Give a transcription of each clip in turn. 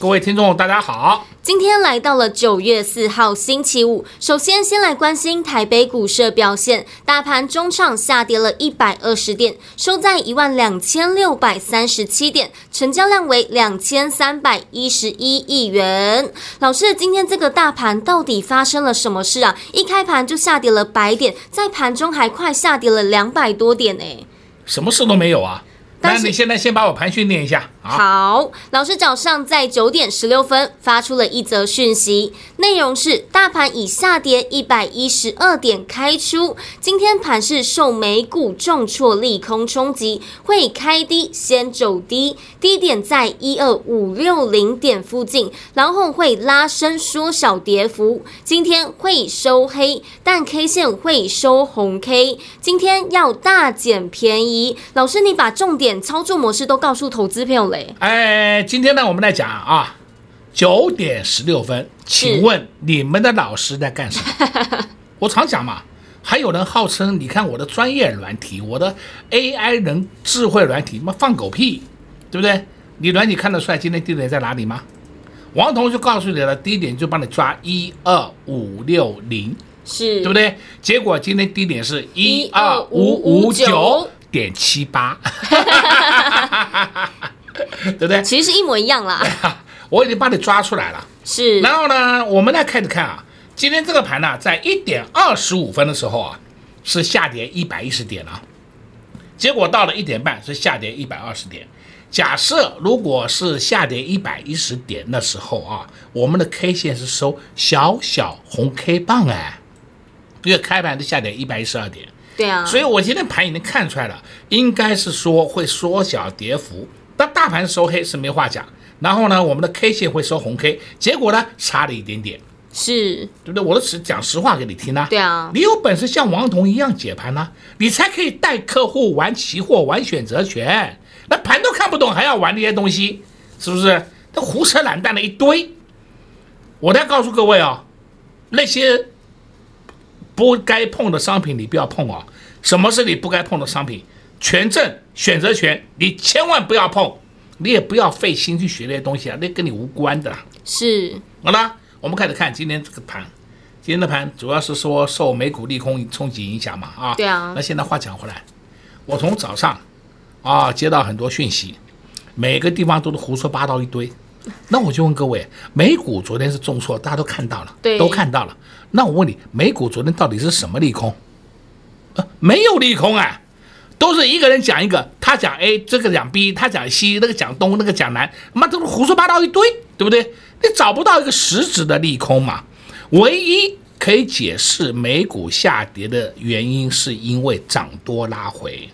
各位听众大家好。今天来到了九月四号星期五，首先先来关心台北股市的表现，大盘中场下跌了一百二十点，收在一万两千六百三十七点，成交量为两千三百一十一亿元。老师，今天这个大盘到底发生了什么事啊？一开盘就下跌了百点，在盘中还快下跌了两百多点呢。什么事都没有啊？那你现在先把我盘训练一下。好，老师早上在九点十六分发出了一则讯息，内容是大盘以下跌一百一十二点开出，今天盘是受美股重挫利空冲击，会开低先走低，低点在一二五六零点附近，然后会拉升缩小跌幅，今天会收黑，但 K 线会收红 K，今天要大减便宜。老师，你把重点操作模式都告诉投资朋友嘞。哎，今天呢，我们来讲啊，九点十六分，请问你们的老师在干什么？我常讲嘛，还有人号称，你看我的专业软体，我的 AI 人智慧软体，妈放狗屁，对不对？你软体看得出来今天低点在哪里吗？王彤就告诉你了，低点就帮你抓一二五六零，是对不对？结果今天低点是一二五五九点七八。对不对？其实是一模一样啦。我已经把你抓出来了。是。然后呢，我们来开始看啊，今天这个盘呢，在一点二十五分的时候啊，是下跌一百一十点啊。结果到了一点半是下跌一百二十点。假设如果是下跌一百一十点的时候啊，我们的 K 线是收小小红 K 棒哎，因为开盘是下跌一百一十二点。对啊。所以我今天盘已经看出来了，应该是说会缩小跌幅。但大盘收黑是没话讲，然后呢，我们的 K 线会收红 K，结果呢，差了一点点，是对不对？我都是讲实话给你听啊。对啊，你有本事像王彤一样解盘呢，你才可以带客户玩期货、玩选择权。那盘都看不懂，还要玩那些东西，是不是？那胡扯懒蛋的一堆。我再告诉各位啊，那些不该碰的商品你不要碰啊。什么是你不该碰的商品？权证、选择权，你千万不要碰，你也不要费心去学那些东西啊，那跟你无关的。是，好了，我们开始看今天这个盘。今天的盘主要是说受美股利空冲击影响嘛，啊，对啊。那现在话讲回来，我从早上啊接到很多讯息，每个地方都是胡说八道一堆。那我就问各位，美股昨天是重挫，大家都看到了，对，都看到了。那我问你，美股昨天到底是什么利空？呃，没有利空啊。都是一个人讲一个，他讲 A，这个讲 B，他讲西，那个讲东，那个讲南，妈都是胡说八道一堆，对不对？你找不到一个实质的利空嘛？唯一可以解释美股下跌的原因，是因为涨多拉回，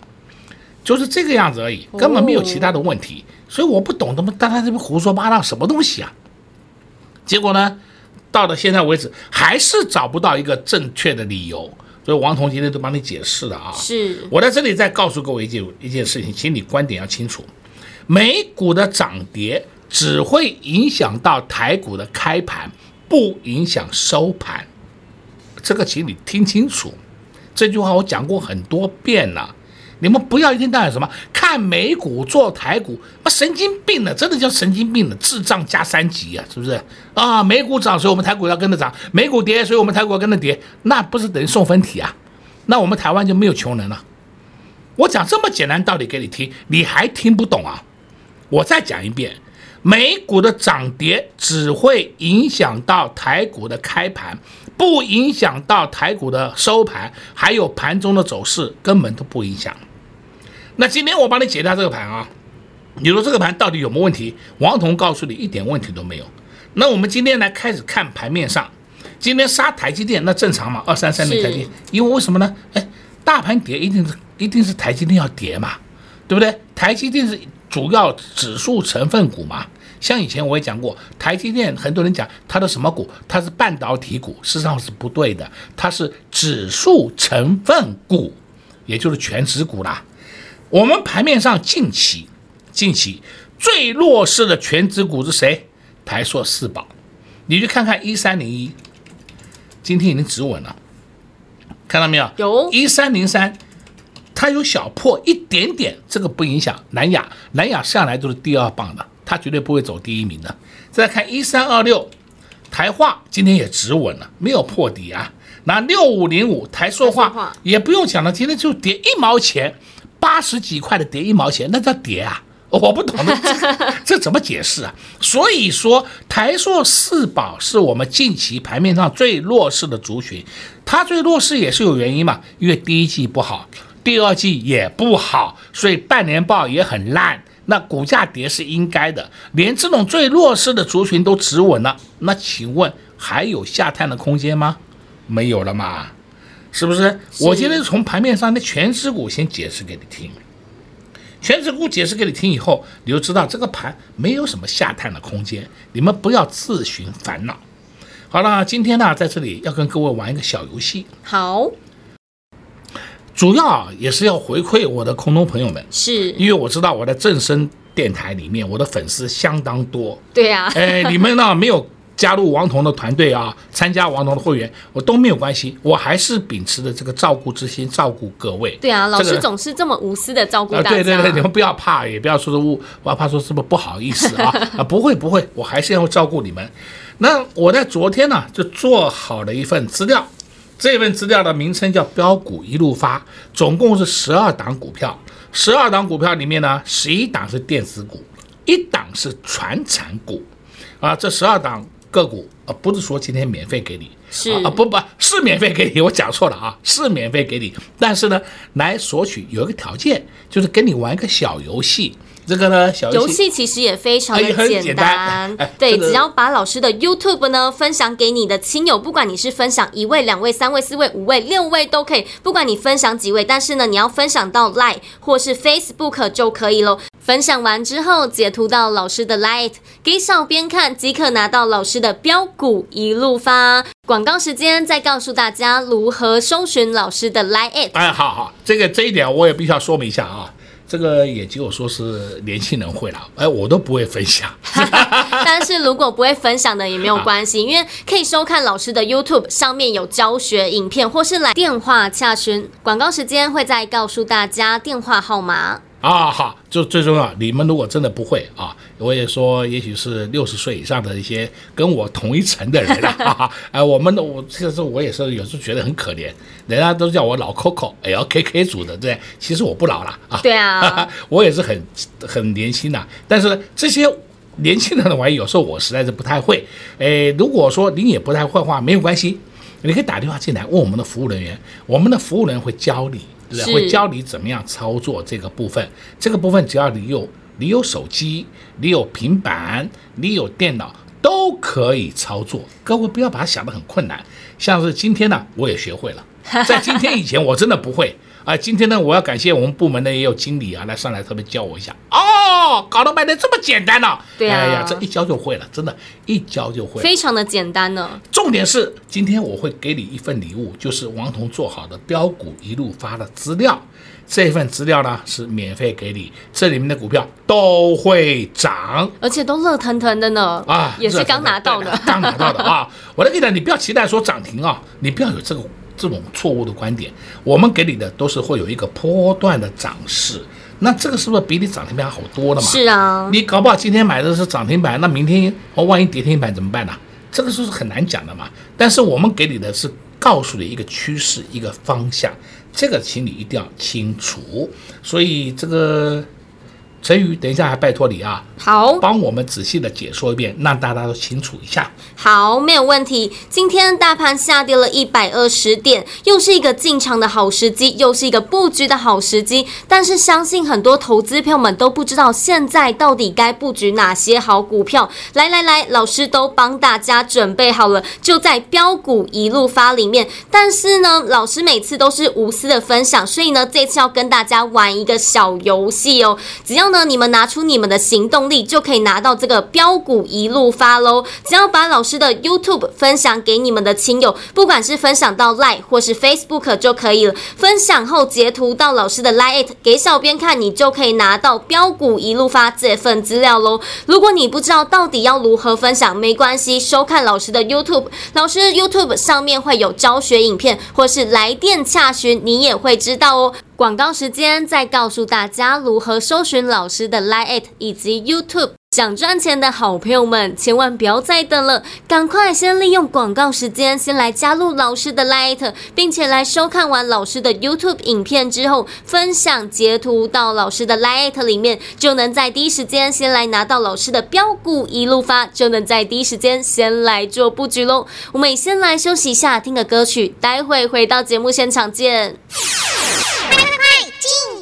就是这个样子而已，根本没有其他的问题。所以我不懂他们，但他这边胡说八道什么东西啊？结果呢，到了现在为止，还是找不到一个正确的理由。所以王彤今天都帮你解释了啊，是我在这里再告诉各位一件一件事情，请你观点要清楚，美股的涨跌只会影响到台股的开盘，不影响收盘，这个请你听清楚，这句话我讲过很多遍了。你们不要一天到晚什么看美股做台股，那神经病了，真的叫神经病了，智障加三级啊，是不是啊？美股涨，所以我们台股要跟着涨；美股跌，所以我们台股要跟着跌，那不是等于送分题啊？那我们台湾就没有穷人了。我讲这么简单道理给你听，你还听不懂啊？我再讲一遍，美股的涨跌只会影响到台股的开盘。不影响到台股的收盘，还有盘中的走势，根本都不影响。那今天我帮你解答这个盘啊，你说这个盘到底有没有问题？王彤告诉你一点问题都没有。那我们今天来开始看盘面上，今天杀台积电那正常嘛？二三三零台积电，因为为什么呢？哎，大盘跌一定是一定是台积电要跌嘛，对不对？台积电是主要指数成分股嘛。像以前我也讲过，台积电很多人讲它的什么股，它是半导体股，事实上是不对的，它是指数成分股，也就是全指股啦。我们盘面上近期近期最弱势的全指股是谁？台硕四宝，你去看看一三零一，今天已经止稳了，看到没有？有一三零三，它有小破一点点，这个不影响南亚，南亚向来都是第二棒的。它绝对不会走第一名的。再看一三二六，台化今天也止稳了，没有破底啊。那六五零五台塑化也不用讲了，今天就跌一毛钱，八十几块的跌一毛钱，那叫跌啊？我不懂的，这 这怎么解释啊？所以说台塑四宝是我们近期盘面上最弱势的族群，它最弱势也是有原因嘛，因为第一季不好，第二季也不好，所以半年报也很烂。那股价跌是应该的，连这种最弱势的族群都止稳了，那请问还有下探的空间吗？没有了嘛，是不是？是我今天从盘面上的全指股先解释给你听，全指股解释给你听以后，你就知道这个盘没有什么下探的空间，你们不要自寻烦恼。好了，今天呢，在这里要跟各位玩一个小游戏。好。主要也是要回馈我的空中朋友们，是因为我知道我在正声电台里面，我的粉丝相当多。对呀、啊，哎，你们呢没有加入王彤的团队啊，参加王彤的会员，我都没有关系，我还是秉持着这个照顾之心，照顾各位。对啊，老师总是这么无私的照顾大家。呃、对对对，你们不要怕，也不要说是误，我怕说是不是不好意思啊？啊，不会不会，我还是要照顾你们。那我在昨天呢就做好了一份资料。这份资料的名称叫“标股一路发”，总共是十二档股票。十二档股票里面呢，十一档是电子股，一档是传产股。啊，这十二档个股啊，不是说今天免费给你，是啊，不不是免费给你，我讲错了啊，是免费给你。但是呢，来索取有一个条件，就是跟你玩一个小游戏。这个呢，小游戏其实也非常的简单，哎、对，只要把老师的 YouTube 呢分享给你的亲友，不管你是分享一位、两位、三位、四位、五位、六位都可以，不管你分享几位，但是呢，你要分享到 Line 或是 Facebook 就可以喽。分享完之后，截图到老师的 Line 给小编看，即可拿到老师的标股一路发。广告时间，再告诉大家如何搜寻老师的 Line。哎，好好，这个这一点我也必须要说明一下啊。这个也只有说是年轻人会了，哎，我都不会分享。但是如果不会分享的也没有关系，因为可以收看老师的 YouTube 上面有教学影片，或是来电话洽询。广告时间会再告诉大家电话号码。啊，好，就最重要。你们如果真的不会啊，我也说，也许是六十岁以上的一些跟我同一层的人了啊。哎，我们的我其实我也是有时候觉得很可怜，人家都叫我老 Coco，LKK 组的，对，其实我不老了啊。对啊，我也是很很年轻的。但是这些年轻人的玩意，有时候我实在是不太会。诶，如果说您也不太会的话，没有关系，你可以打电话进来问我们的服务人员，我们的服务人员会教你。对会教你怎么样操作这个部分，这个部分只要你有你有手机，你有平板，你有电脑都可以操作。各位不要把它想得很困难，像是今天呢，我也学会了，在今天以前我真的不会。啊，今天呢，我要感谢我们部门的也有经理啊，来上来特别教我一下。哦，搞得卖的这么简单呢？啊？对啊，哎呀，这一教就会了，真的，一教就会，非常的简单呢。重点是今天我会给你一份礼物，就是王彤做好的标股一路发的资料。这份资料呢是免费给你，这里面的股票都会涨，而且都热腾腾的呢。啊，也是刚拿到的，刚拿到的啊。我来跟你讲，你不要期待说涨停啊，你不要有这个。这种错误的观点，我们给你的都是会有一个波段的涨势，那这个是不是比你涨停板好多了嘛？是啊，你搞不好今天买的是涨停板，那明天哦，万一跌停板怎么办呢？这个是很难讲的嘛。但是我们给你的是告诉你一个趋势，一个方向，这个请你一定要清楚。所以这个陈宇，等一下还拜托你啊，好，帮我们仔细的解说一遍，让大家都清楚一下。好，没有问题。今天大盘下跌了一百二十点，又是一个进场的好时机，又是一个布局的好时机。但是相信很多投资朋友们都不知道现在到底该布局哪些好股票。来来来，老师都帮大家准备好了，就在标股一路发里面。但是呢，老师每次都是无私的分享，所以呢，这次要跟大家玩一个小游戏哦。只要呢，你们拿出你们的行动力，就可以拿到这个标股一路发喽。只要把老师的 YouTube 分享给你们的亲友，不管是分享到 Line 或是 Facebook 就可以了。分享后截图到老师的 Line 给小编看，你就可以拿到标股一路发这份资料喽。如果你不知道到底要如何分享，没关系，收看老师的 YouTube，老师 YouTube 上面会有教学影片，或是来电洽询，你也会知道哦。广告时间，再告诉大家如何搜寻老师的 Line 以及 YouTube。想赚钱的好朋友们，千万不要再等了，赶快先利用广告时间，先来加入老师的 Light，并且来收看完老师的 YouTube 影片之后，分享截图到老师的 Light 里面，就能在第一时间先来拿到老师的标股一路发，就能在第一时间先来做布局喽。我们先来休息一下，听个歌曲，待会回到节目现场见。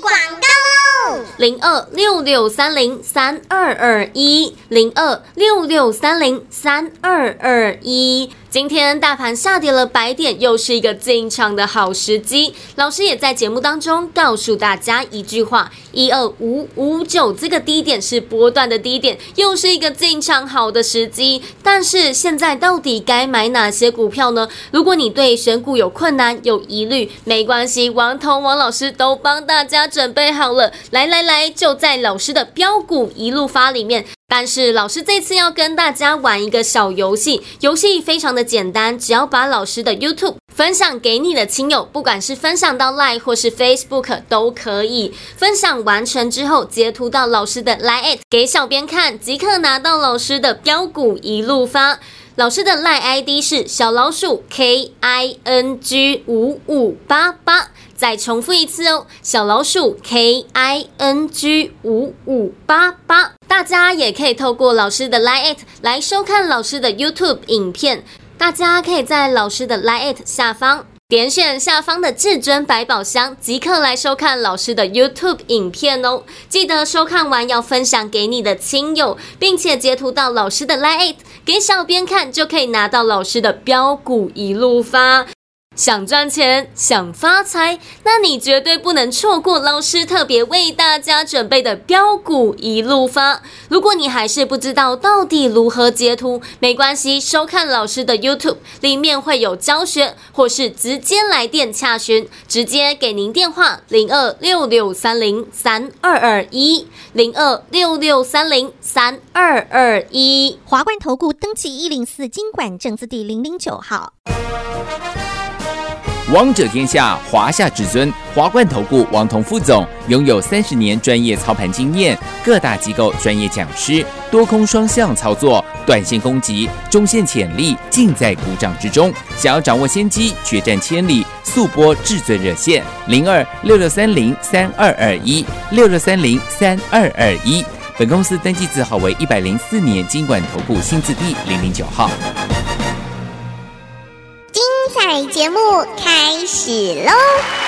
广告。零二六六三零三二二一，零二六六三零三二二一。今天大盘下跌了百点，又是一个进场的好时机。老师也在节目当中告诉大家一句话：一二五五九这个低点是波段的低点，又是一个进场好的时机。但是现在到底该买哪些股票呢？如果你对选股有困难、有疑虑，没关系，王彤王老师都帮大家准备好了。来来来，就在老师的标股一路发里面。但是老师这次要跟大家玩一个小游戏，游戏非常的简单，只要把老师的 YouTube 分享给你的亲友，不管是分享到 Line 或是 Facebook 都可以。分享完成之后，截图到老师的 Line 给小编看，即刻拿到老师的标股一路发。老师的 Line ID 是小老鼠 K I N G 五五八八。再重复一次哦，小老鼠 K I N G 五五八八，大家也可以透过老师的 Line 来收看老师的 YouTube 影片。大家可以在老师的 Line 下方点选下方的至尊百宝箱，即刻来收看老师的 YouTube 影片哦。记得收看完要分享给你的亲友，并且截图到老师的 Line 给小编看，就可以拿到老师的标股一路发。想赚钱，想发财，那你绝对不能错过老师特别为大家准备的标股一路发。如果你还是不知道到底如何截图，没关系，收看老师的 YouTube，里面会有教学，或是直接来电洽询，直接给您电话零二六六三零三二二一零二六六三零三二二一。华冠投顾登记一零四经管证字第零零九号。王者天下，华夏至尊，华冠投顾王彤副总拥有三十年专业操盘经验，各大机构专业讲师，多空双向操作，短线攻击，中线潜力尽在股掌之中。想要掌握先机，决战千里，速拨至尊热线零二六六三零三二二一六六三零三二二一。本公司登记字号为一百零四年金管投顾新字第零零九号。节目开始喽！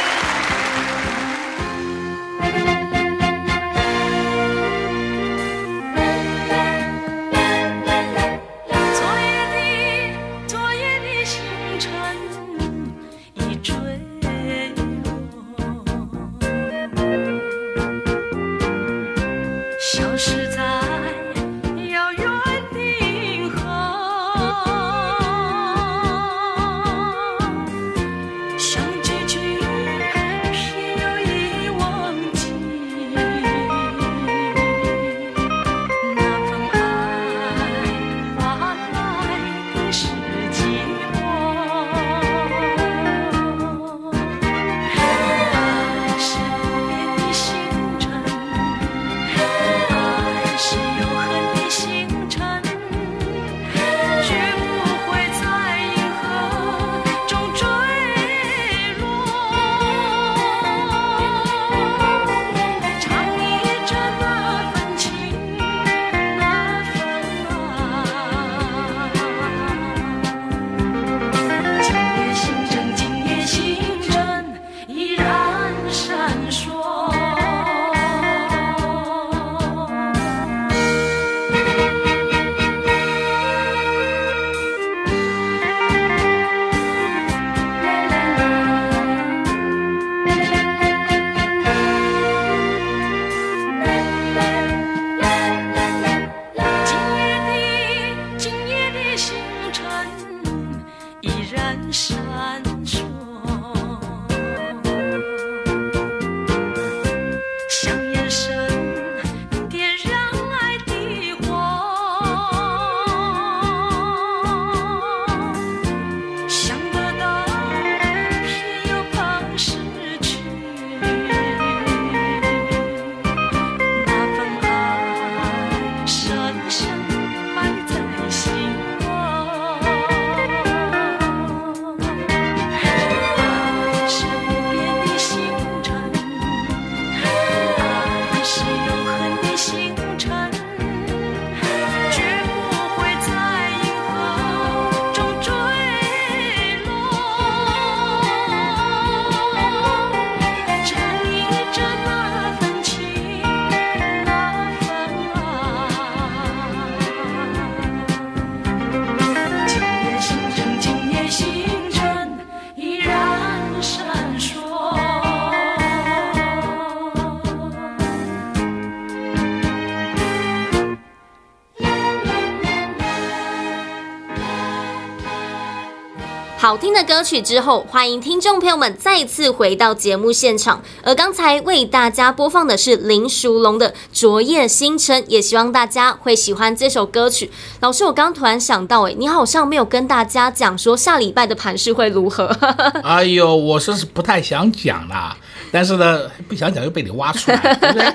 好听的歌曲之后，欢迎听众朋友们再次回到节目现场。而刚才为大家播放的是林淑龙的《昨夜星辰》，也希望大家会喜欢这首歌曲。老师，我刚突然想到，哎，你好像没有跟大家讲说下礼拜的盘势会如何？哎呦，我说是不太想讲啦，但是呢，不想讲又被你挖出来，对不对？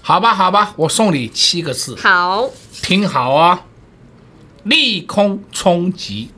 好吧，好吧，我送你七个字。好，听好啊，利空冲击。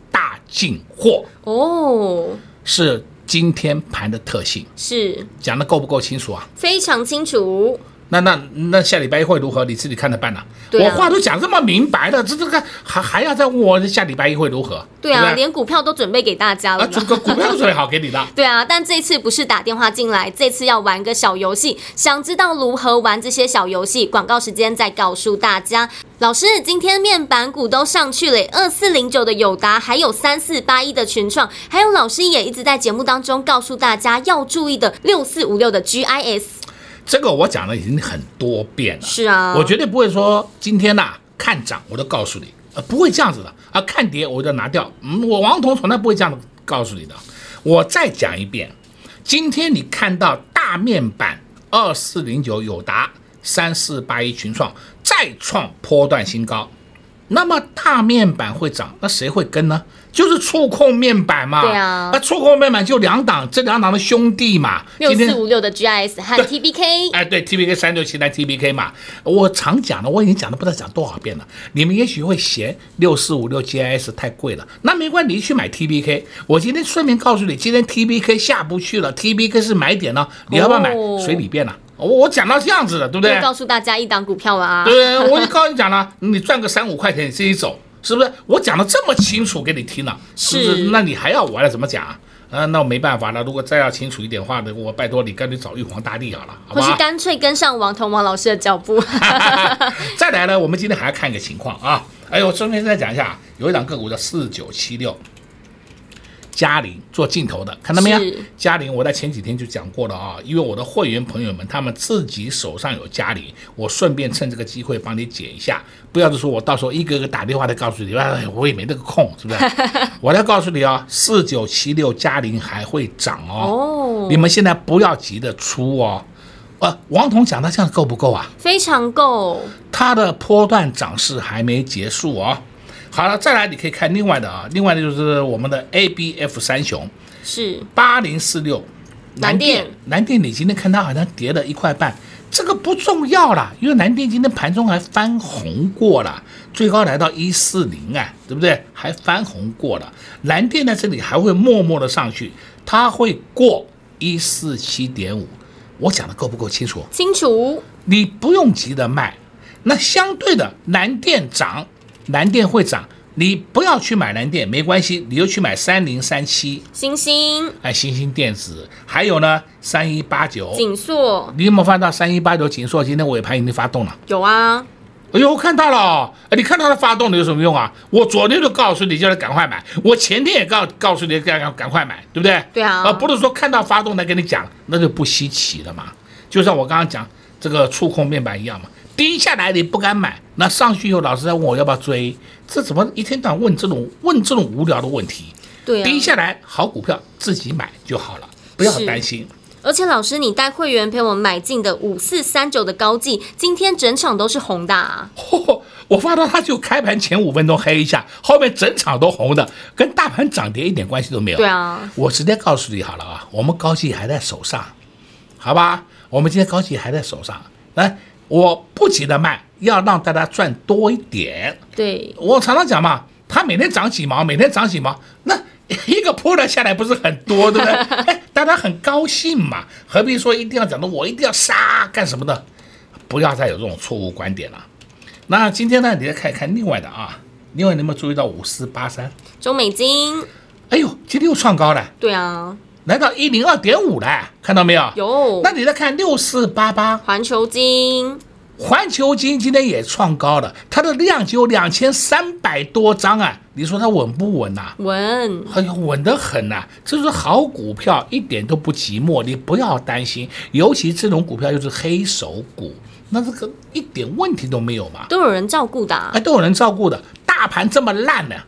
进货哦，是今天盘的特性，是讲的够不够清楚啊？非常清楚。那那那下礼拜一会如何？你自己看着办呐、啊。啊、我话都讲这么明白了，这这个还还要再问我下礼拜一会如何？对啊，对对连股票都准备给大家了。啊，整个股票都准备好给你的。对啊，但这次不是打电话进来，这次要玩个小游戏。想知道如何玩这些小游戏？广告时间再告诉大家。老师，今天面板股都上去了，二四零九的友达，还有三四八一的群创，还有老师也一直在节目当中告诉大家要注意的六四五六的 GIS。这个我讲了已经很多遍了，是啊，我绝对不会说今天呐、啊、看涨我都告诉你，呃不会这样子的啊，看跌我就拿掉，嗯，我王彤从来不会这样告诉你的。我再讲一遍，今天你看到大面板二四零九友达三四八一群创再创波段新高，那么大面板会涨，那谁会跟呢？就是触控面板嘛，对啊，那触控面板就两档，这两档的兄弟嘛，六四五六的 GIS 和 TBK，哎，对，TBK 三六七来 TBK 嘛，我常讲的，我已经讲了不知道讲多少遍了，你们也许会嫌六四五六 GIS 太贵了，那没关系，你去买 TBK，我今天顺便告诉你，今天 TBK 下不去了，TBK 是买点呢，你要不要买？哦、随你便了，我我讲到这样子了，对不对？告诉大家一档股票了啊，对，我就告诉你讲了，你赚个三五块钱，你自己走。是不是我讲的这么清楚给你听了？是不是？那你还要我来怎么讲啊？啊，那我没办法了。如果再要清楚一点话的，我拜托你干脆找玉皇大帝好了，好吧？或是干脆跟上王彤王老师的脚步。再来呢，我们今天还要看一个情况啊。哎呦，顺便再讲一下，有一档个股叫四九七六。嘉陵做镜头的，看到没有？嘉陵，我在前几天就讲过了啊，因为我的会员朋友们他们自己手上有嘉陵，我顺便趁这个机会帮你解一下，不要说我到时候一个个打电话来告诉你，哎，我也没那个空，是不是？我来告诉你啊，四九七六嘉陵还会涨哦，你们现在不要急着出哦。呃，王彤讲的这样够不够啊？非常够，它的波段涨势还没结束哦。好了，再来你可以看另外的啊，另外的就是我们的 A B F 三雄。是。八零四六。南电，南电。你今天看它好像跌了一块半，这个不重要啦，因为南电今天盘中还翻红过了，最高来到一四零啊，对不对？还翻红过了，南电在这里还会默默的上去，它会过一四七点五，我讲的够不够清楚？清楚，你不用急着卖，那相对的南电涨。南电会涨，你不要去买蓝电没关系，你就去买三零三七星星，哎，星星电子，还有呢三一八九锦硕，你有没有翻到三一八九锦硕？今天尾盘已经发动了，有啊，哎呦，我看到了，哎，你看到它发动了有什么用啊？我昨天就告诉你叫你赶快买，我前天也告告诉你赶赶赶快买，对不对？对啊，而不是说看到发动才跟你讲，那就不稀奇了嘛。就像我刚刚讲这个触控面板一样嘛。低下来你不敢买，那上去以后老师在问我要不要追，这怎么一天到晚问这种问这种无聊的问题？对啊，低下来好股票自己买就好了，不要担心。而且老师，你带会员陪我们买进的五四三九的高技，今天整场都是红的啊！哦，我发到它就开盘前五分钟黑一下，后面整场都红的，跟大盘涨跌一点关系都没有。对啊，我直接告诉你好了啊，我们高技还在手上，好吧？我们今天高技还在手上，来。我不急着卖，要让大家赚多一点。对，我常常讲嘛，它每天涨几毛，每天涨几毛，那 一个波段下来不是很多，对不对？哎，大家很高兴嘛，何必说一定要讲的我一定要杀干什么的？不要再有这种错误观点了。那今天呢，你再看一看另外的啊，另外你有没有注意到五四八三中美金？哎呦，今天又创高了。对啊。来到一零二点五了，看到没有？有。那你再看六四八八环球金，环球金今天也创高了，它的量只有两千三百多张啊！你说它稳不稳呐、啊？稳，哎呦，稳得很呐、啊！这是好股票，一点都不寂寞，你不要担心。尤其这种股票又是黑手股，那这个一点问题都没有嘛？都有人照顾的、啊，哎，都有人照顾的。大盘这么烂呢、啊？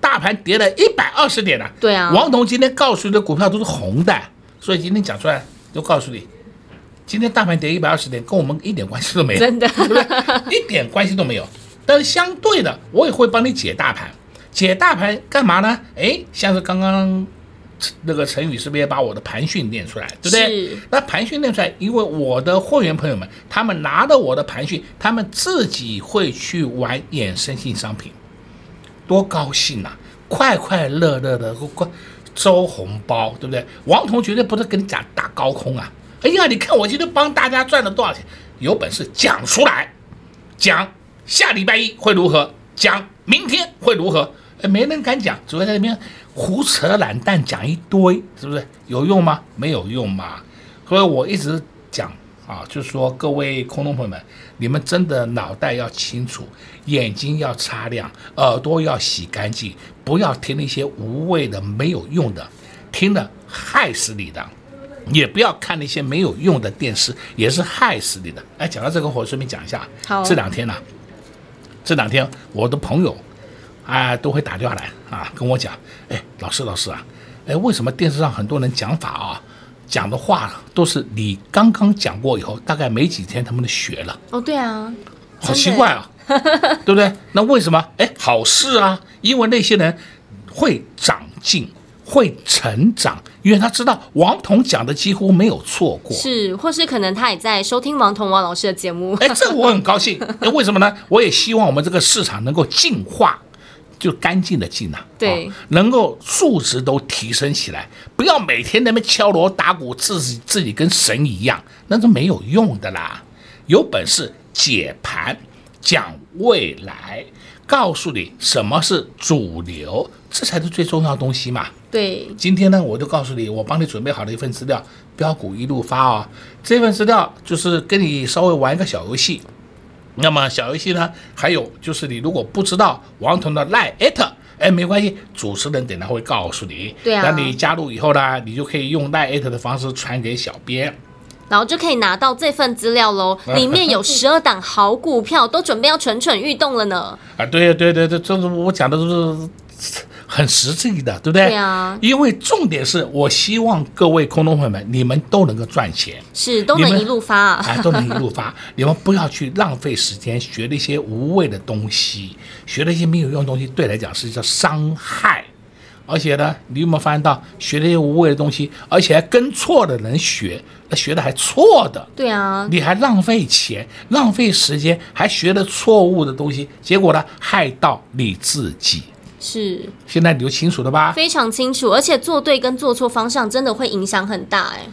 大盘跌了一百二十点了。对啊，王彤今天告诉你的股票都是红的，所以今天讲出来就告诉你，今天大盘跌一百二十点，跟我们一点关系都没有，真的，对不对？一点关系都没有。但是相对的，我也会帮你解大盘，解大盘干嘛呢？哎，像是刚刚。那个陈宇是不是也把我的盘训练出来，对不对？那盘训练出来，因为我的会员朋友们，他们拿着我的盘训，他们自己会去玩衍生性商品，多高兴呐、啊！快快乐乐的收红包，对不对？王彤绝对不是跟你讲打高空啊！哎呀，你看我今天帮大家赚了多少钱，有本事讲出来，讲下礼拜一会如何，讲明天会如何？哎，没人敢讲，只会在那边。胡扯懒蛋讲一堆，是不是有用吗？没有用嘛。所以我一直讲啊，就是说各位空中朋友们，你们真的脑袋要清楚，眼睛要擦亮，耳朵要洗干净，不要听那些无谓的、没有用的，听了害死你的。也不要看那些没有用的电视，也是害死你的。哎，讲到这个，我顺便讲一下，好，这两天呢、啊，这两天我的朋友。啊，都会打电话来啊，跟我讲，哎，老师老师啊，哎，为什么电视上很多人讲法啊，讲的话都是你刚刚讲过以后，大概没几天他们就学了。哦，对啊，好奇怪啊，对不对？那为什么？哎，好事啊，因为那些人会长进，会成长，因为他知道王彤讲的几乎没有错过。是，或是可能他也在收听王彤王老师的节目。哎，这我很高兴。哎，为什么呢？我也希望我们这个市场能够进化。就干净的净呐，对、哦，能够素质都提升起来，不要每天那么敲锣打鼓，自己自己跟神一样，那是没有用的啦。有本事解盘，讲未来，告诉你什么是主流，这才是最重要的东西嘛。对，今天呢，我就告诉你，我帮你准备好了一份资料，标股一路发哦。这份资料就是跟你稍微玩一个小游戏。那么小游戏呢？还有就是你如果不知道王彤的 Line@，哎，没关系，主持人等下会告诉你。对啊。那你加入以后呢，你就可以用 Line@ 的方式传给小编，然后就可以拿到这份资料喽。里面有十二档好股票，都准备要蠢蠢欲动了呢。啊，对对对对，这是我讲的都是。很实际的，对不对？对啊。因为重点是我希望各位空中朋友们，你们都能够赚钱，是都能一路发啊，哎，都能一路发。你们不要去浪费时间学那些无谓的东西，学那些没有用的东西，对来讲是叫伤害。而且呢，你有没有发现到学那些无谓的东西，而且还跟错的人学，那学的还错的。对啊。你还浪费钱、浪费时间，还学了错误的东西，结果呢，害到你自己。是，现在你就清楚了吧？非常清楚，而且做对跟做错方向真的会影响很大哎。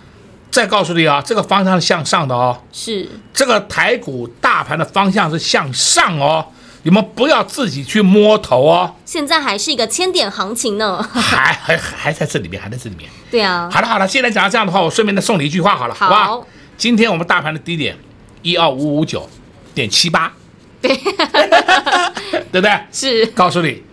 再告诉你啊，这个方向是向上的哦。是，这个台股大盘的方向是向上哦，你们不要自己去摸头哦。现在还是一个千点行情呢，还还还在这里面，还在这里面。对啊。好了好了，现在讲到这样的话，我顺便再送你一句话好了，好，好吧？今天我们大盘的低点一二五五九点七八，对，对不对？是，告诉你。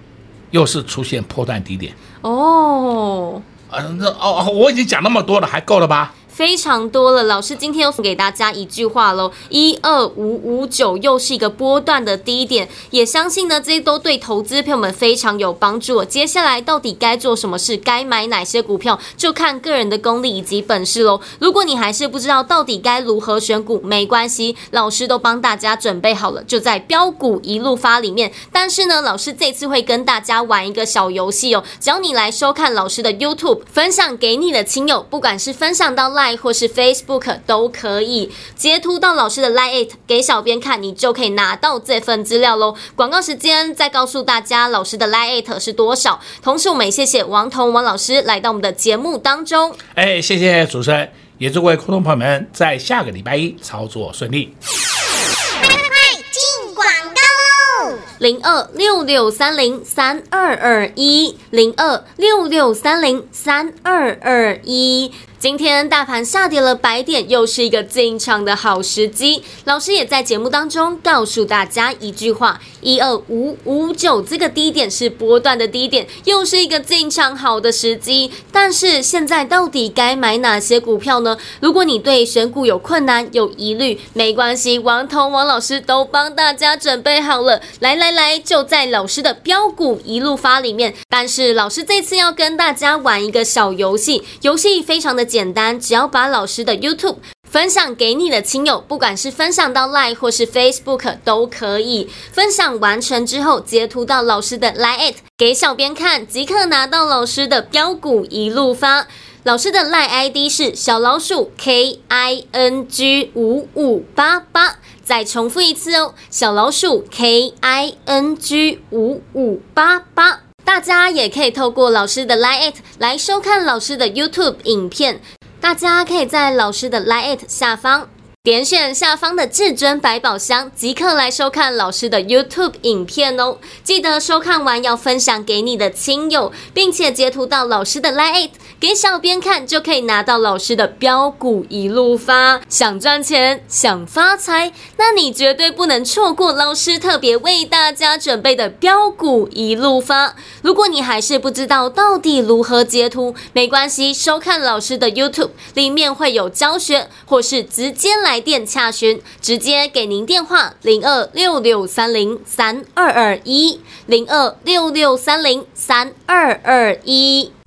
又是出现破断低点哦，啊，那哦，我已经讲那么多了，还够了吧？非常多了，老师今天又送给大家一句话喽，一二五五九又是一个波段的低点，也相信呢，这些都对投资朋友们非常有帮助。接下来到底该做什么事，该买哪些股票，就看个人的功力以及本事喽。如果你还是不知道到底该如何选股，没关系，老师都帮大家准备好了，就在标股一路发里面。但是呢，老师这次会跟大家玩一个小游戏哦，只要你来收看老师的 YouTube，分享给你的亲友，不管是分享到 Live 或是 Facebook 都可以截图到老师的 Line 给小编看，你就可以拿到这份资料喽。广告时间，再告诉大家老师的 Line 是多少。同时，我们也谢谢王彤王老师来到我们的节目当中。哎，谢谢主持人，也祝各位观众朋友们在下个礼拜一操作顺利。快快快进广告喽！零二六六三零三二二一零二六六三零三二二一。今天大盘下跌了百点，又是一个进场的好时机。老师也在节目当中告诉大家一句话：一二五五九这个低点是波段的低点，又是一个进场好的时机。但是现在到底该买哪些股票呢？如果你对选股有困难、有疑虑，没关系，王彤王老师都帮大家准备好了。来来来，就在老师的标股一路发里面。但是老师这次要跟大家玩一个小游戏，游戏非常的简单，只要把老师的 YouTube 分享给你的亲友，不管是分享到 Line 或是 Facebook 都可以。分享完成之后，截图到老师的 Line@ 给小编看，即刻拿到老师的标股一路发。老师的 Line ID 是小老鼠 K I N G 五五八八。再重复一次哦，小老鼠 K I N G 五五八八。大家也可以透过老师的 Line@ It 来收看老师的 YouTube 影片。大家可以在老师的 Line@ It 下方点选下方的至尊百宝箱，即刻来收看老师的 YouTube 影片哦。记得收看完要分享给你的亲友，并且截图到老师的 Line@ It 给小编看，就可以拿到老师的标股一路发。想赚钱，想发财，那你绝对不能错过老师特别为大家准备的标股一路发。如果你还是不知道到底如何截图，没关系，收看老师的 YouTube 里面会有教学，或是直接来电洽询，直接给您电话零二六六三零三二二一零二六六三零三二二一。